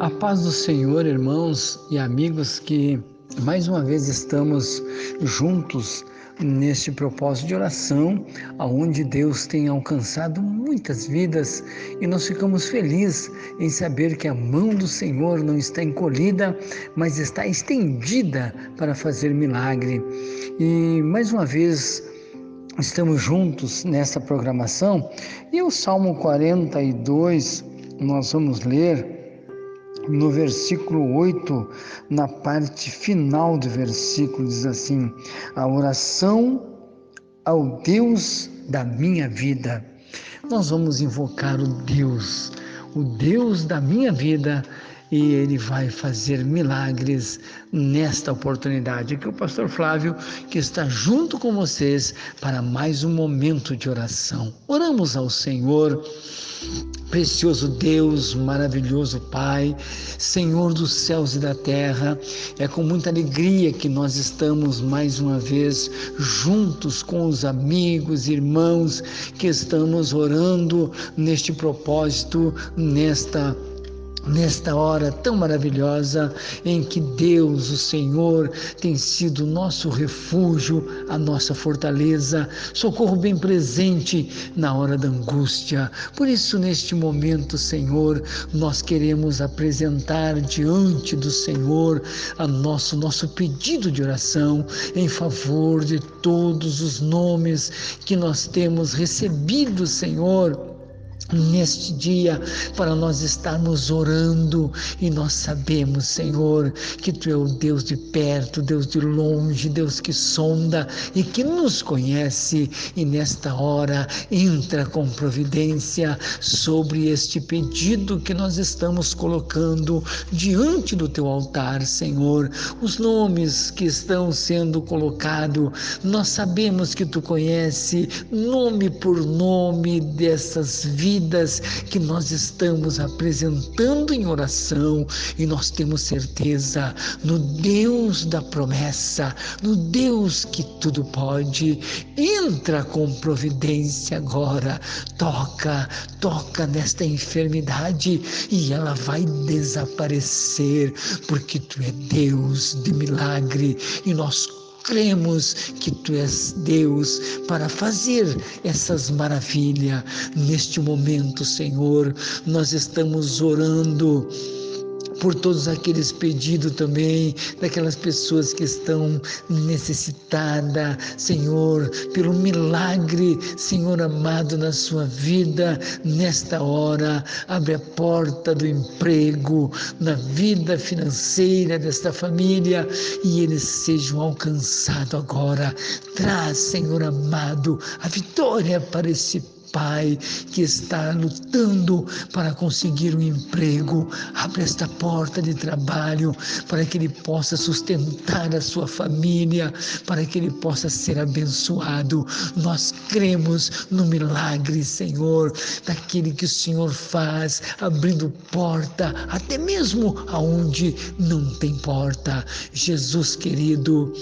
A paz do Senhor, irmãos e amigos, que mais uma vez estamos juntos neste propósito de oração, aonde Deus tem alcançado muitas vidas e nós ficamos felizes em saber que a mão do Senhor não está encolhida, mas está estendida para fazer milagre. E mais uma vez estamos juntos nessa programação e o Salmo 42 nós vamos ler no versículo 8, na parte final do versículo, diz assim: A oração ao Deus da minha vida. Nós vamos invocar o Deus, o Deus da minha vida e ele vai fazer milagres nesta oportunidade. Aqui é o pastor Flávio que está junto com vocês para mais um momento de oração. Oramos ao Senhor. Precioso Deus, maravilhoso Pai, Senhor dos céus e da terra, é com muita alegria que nós estamos mais uma vez juntos com os amigos, irmãos que estamos orando neste propósito, nesta nesta hora tão maravilhosa em que Deus, o Senhor, tem sido nosso refúgio, a nossa fortaleza, socorro bem presente na hora da angústia. Por isso, neste momento, Senhor, nós queremos apresentar diante do Senhor a nosso nosso pedido de oração em favor de todos os nomes que nós temos recebido, Senhor neste dia para nós estarmos orando e nós sabemos, Senhor, que Tu é o Deus de perto, Deus de longe, Deus que sonda e que nos conhece e nesta hora entra com providência sobre este pedido que nós estamos colocando diante do Teu altar, Senhor. Os nomes que estão sendo colocados, nós sabemos que Tu conhece nome por nome dessas vidas vidas que nós estamos apresentando em oração. E nós temos certeza no Deus da promessa, no Deus que tudo pode. Entra com providência agora, toca, toca nesta enfermidade e ela vai desaparecer, porque tu é Deus de milagre. E nós cremos que tu és Deus para fazer essas maravilhas. Neste momento, Senhor, nós estamos orando por todos aqueles pedidos também, daquelas pessoas que estão necessitadas, Senhor, pelo milagre, Senhor amado, na sua vida, nesta hora, abre a porta do emprego, na vida financeira desta família e eles sejam alcançados agora. Traz, Senhor amado, a vitória para esse pai que está lutando para conseguir um emprego, abre esta porta de trabalho para que ele possa sustentar a sua família, para que ele possa ser abençoado. Nós cremos no milagre, Senhor, daquele que o Senhor faz, abrindo porta, até mesmo aonde não tem porta. Jesus querido,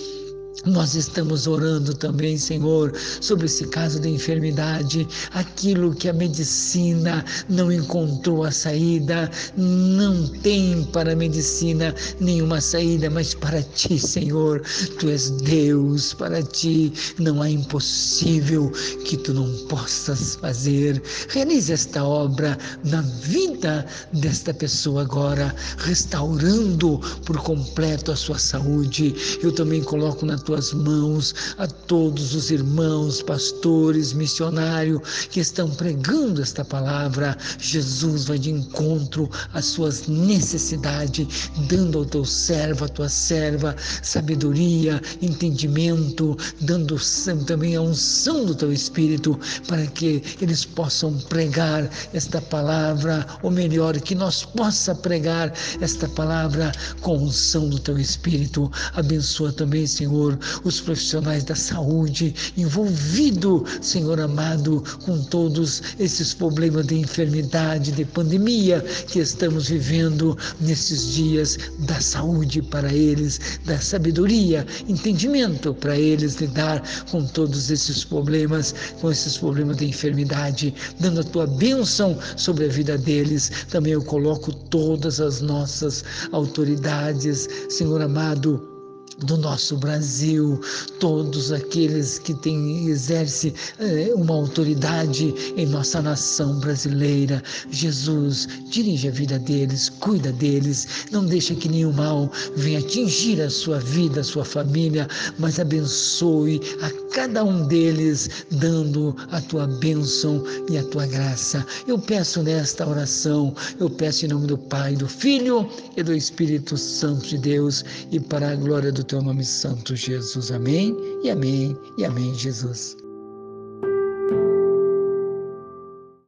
nós estamos orando também, Senhor, sobre esse caso de enfermidade, aquilo que a medicina não encontrou a saída, não tem para a medicina nenhuma saída, mas para ti, Senhor, tu és Deus, para ti não há impossível que tu não possas fazer. Realize esta obra na vida desta pessoa agora, restaurando por completo a sua saúde. Eu também coloco na tuas mãos a todos os irmãos, pastores, missionários que estão pregando esta palavra. Jesus vai de encontro às suas necessidades, dando ao teu servo, à tua serva, sabedoria, entendimento, dando também a unção do teu Espírito para que eles possam pregar esta palavra, ou melhor, que nós possa pregar esta palavra com unção do teu Espírito. Abençoa também, Senhor, Os profissionais da saúde envolvido, Senhor amado, com todos esses problemas de enfermidade, de pandemia que estamos vivendo nesses dias da saúde para eles, da sabedoria, entendimento para eles lidar com todos esses problemas, com esses problemas de enfermidade, dando a tua bênção sobre a vida deles. Também eu coloco todas as nossas autoridades, Senhor amado do nosso Brasil, todos aqueles que têm, exerce eh, uma autoridade em nossa nação brasileira. Jesus, dirige a vida deles, cuida deles, não deixa que nenhum mal venha atingir a sua vida, a sua família, mas abençoe a cada um deles, dando a tua bênção e a tua graça. Eu peço nesta oração, eu peço em nome do Pai, do Filho e do Espírito Santo de Deus e para a glória do teu nome santo, Jesus. Amém e amém e amém, Jesus.